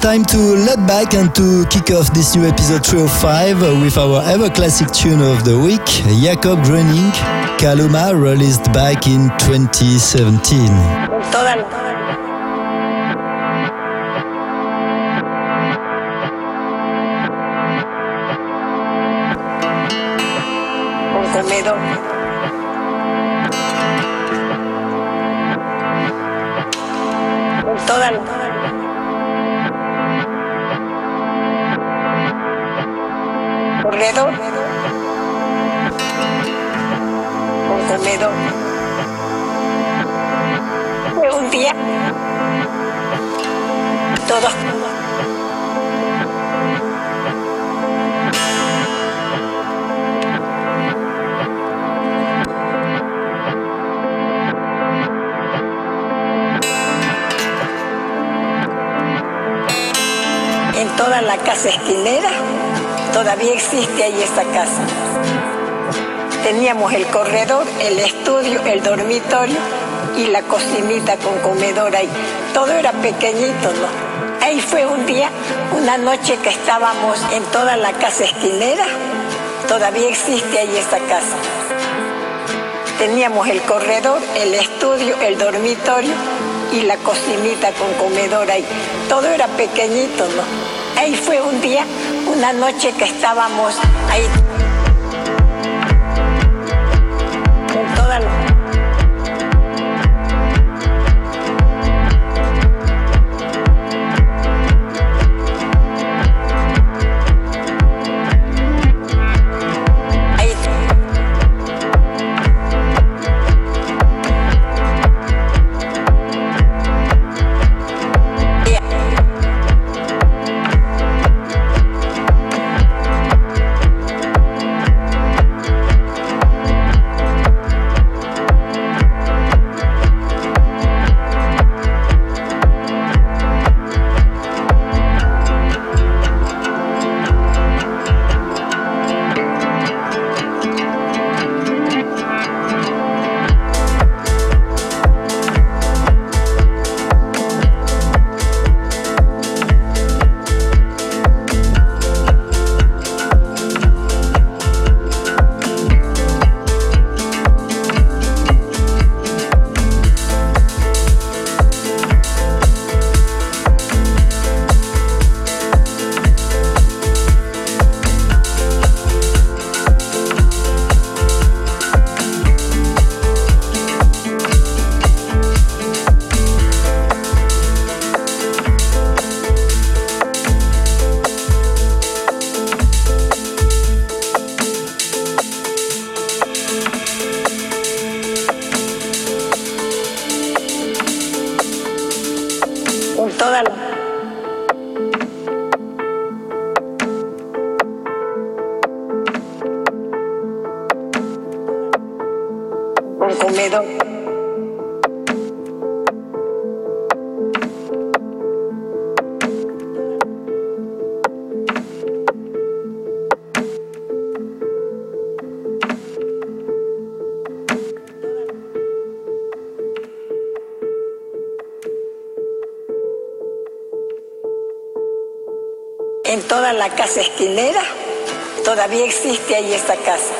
Time to load back and to kick off this new episode 305 with our ever classic tune of the week, Jakob Gröning, Kaluma, released back in 2017. Esquinera, todavía existe ahí esta casa. Teníamos el corredor, el estudio, el dormitorio y la cocinita con comedor ahí. Todo era pequeñito, ¿no? Ahí fue un día, una noche que estábamos en toda la casa esquinera. Todavía existe ahí esta casa. Teníamos el corredor, el estudio, el dormitorio y la cocinita con comedor ahí. Todo era pequeñito. Ahí fue un día, una noche que estábamos ahí. La casa esquinera, todavía existe ahí esta casa.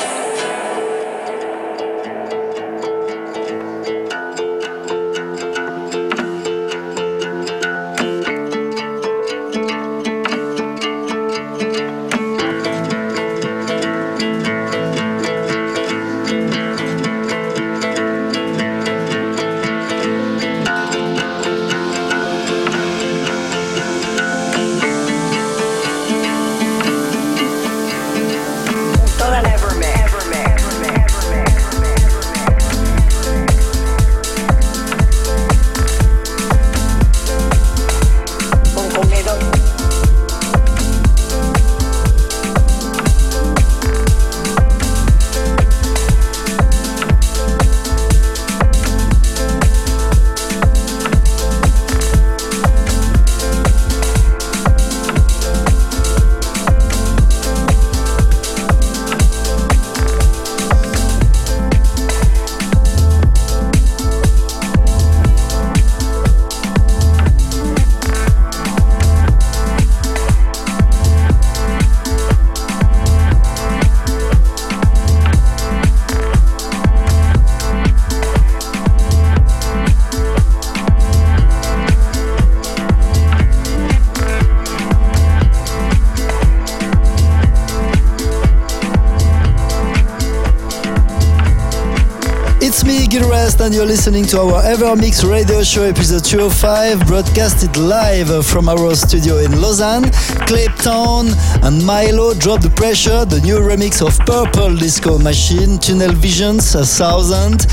And you're listening to our Evermix radio show episode 205, broadcasted live from our studio in Lausanne. Clayton and Milo drop the pressure, the new remix of Purple Disco Machine, Tunnel Visions, a thousand,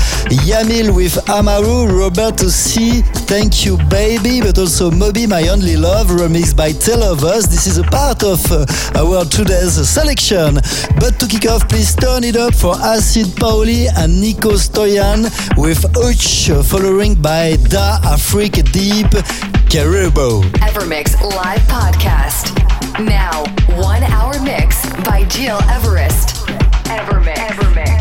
Yamil with Amaru, Roberto C, Thank You Baby, but also Moby, My Only Love, remixed by Tale Of Us. This is a part of uh, our today's selection. But to kick off, please turn it up for Acid Pauli and Nico Stojan with Uch, following by Da Afrique Deep Caribou. Evermix Live Podcast. Now, one hour mix by Gil Everest. Evermix. Evermix.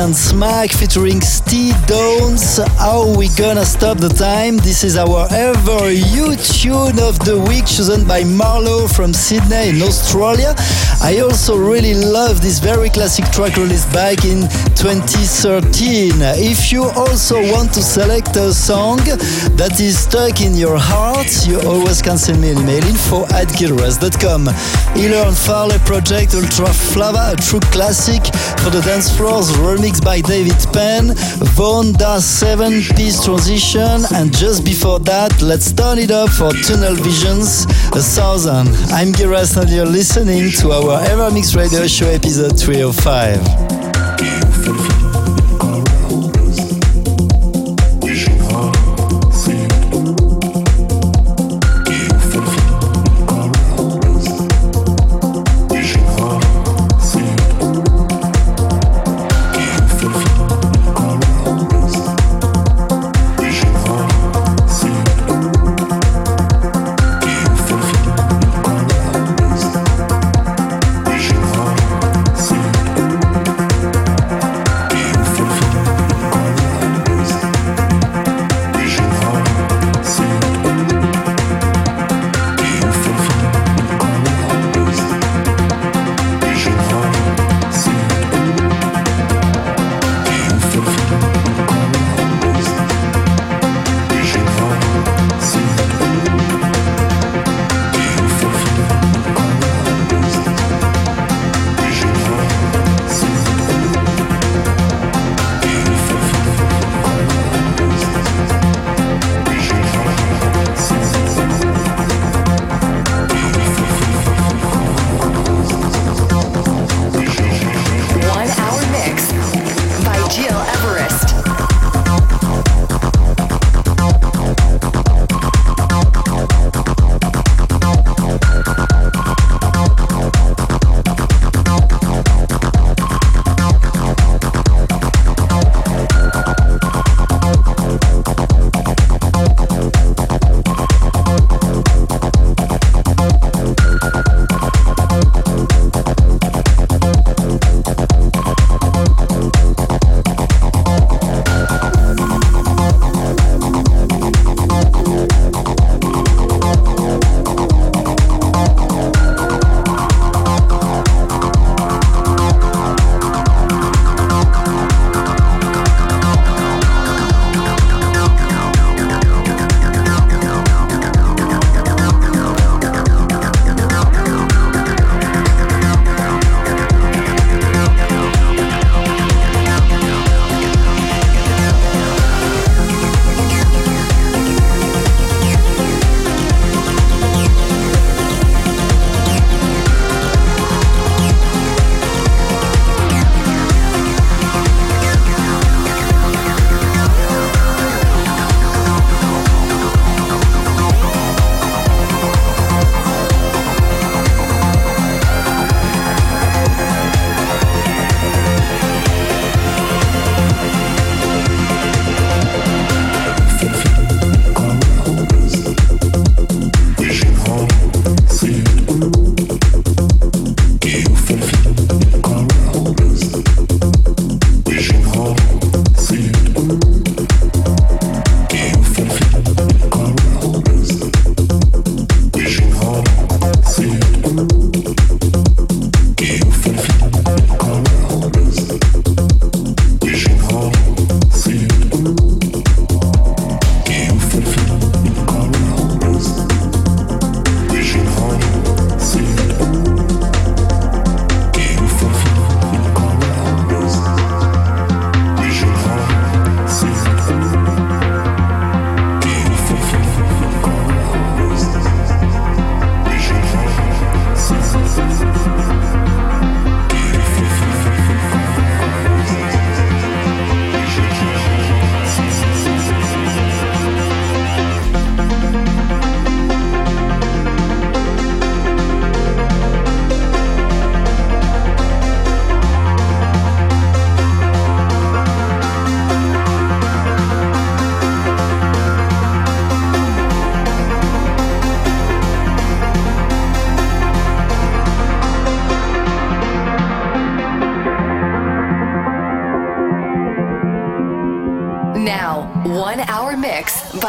And Smack featuring Steve Downes. How we gonna stop the time? This is our ever you tune of the week chosen by Marlo from Sydney in Australia. I also really love this very classic track released back in 2013. If you also want to select a song that is stuck in your heart, you always can send me an email info at gilres.com. And Farley Project Ultra Flava, a true classic for the dance floors, by David Penn, Vonda 7 piece transition, and just before that, let's turn it up for Tunnel Visions, a thousand. I'm Giras and you're listening to our Ever Evermix Radio Show episode 305.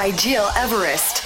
By Gil Everest.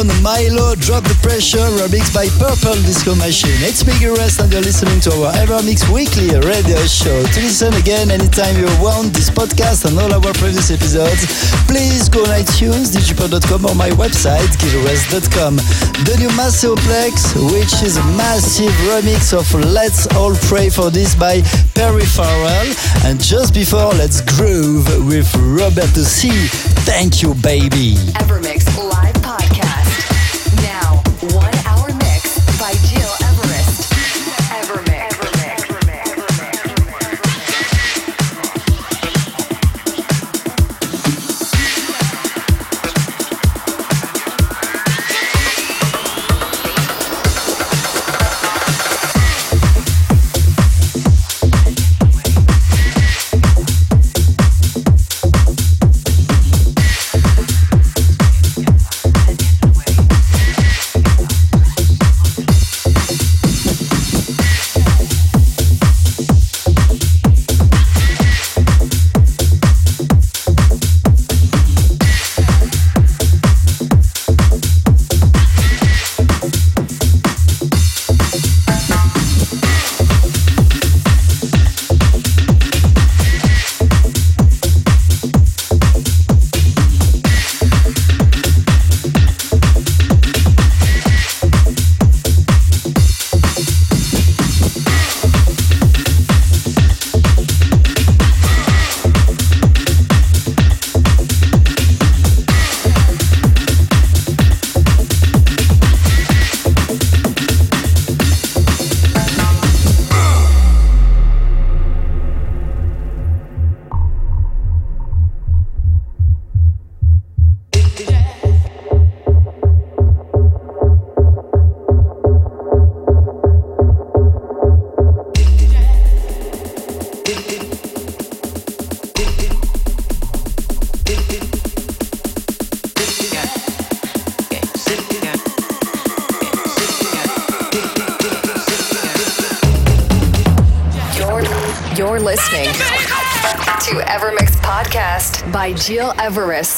Tone, Mylo, Drop the Pressure, remixed by Purple Disco Machine. It's Gil Everest and you're listening to our EverMix Weekly radio show. To listen again anytime you want this podcast and all our previous episodes, please go on iTunes, digipod.com or my website, gileverest.com. The new Maceo Plex, which is a massive remix of Let's All Pray for This by Perry Farrell. And just before, let's groove with Roberto C. Thank you, baby. Evermix Gil Everest.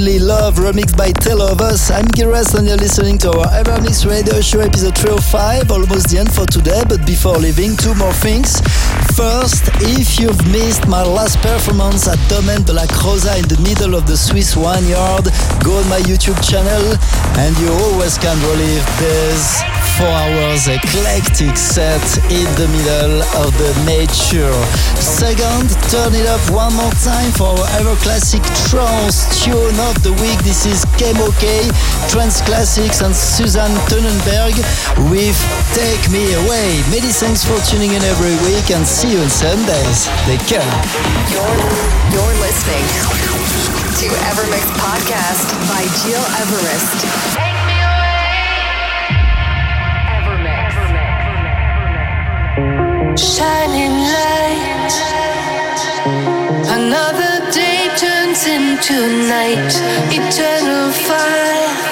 Only Love remixed by Tale Of Us. I'm Giras and you're listening to our Evermix Radio Show episode 305. Almost the end for today, but before leaving, two more things. First, if you've missed my last performance at Domaine de la Croza in the middle of the Swiss wine yard, go on my YouTube channel and you always can relive this four hours eclectic set in the middle of the nature. Second, turn it up one more time for our ever classic trance tune of the week. This is OK, Trance Classics and Susanne Tönenberg with Take Me Away. Many thanks for tuning in every week and see you on Sundays. Take care. You're, you're listening to Evermix Podcast by Gil Everest. Shining light. Another day turns into night. Eternal fire.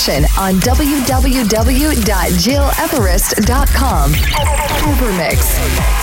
Information on www.gileverest.com. EverMix.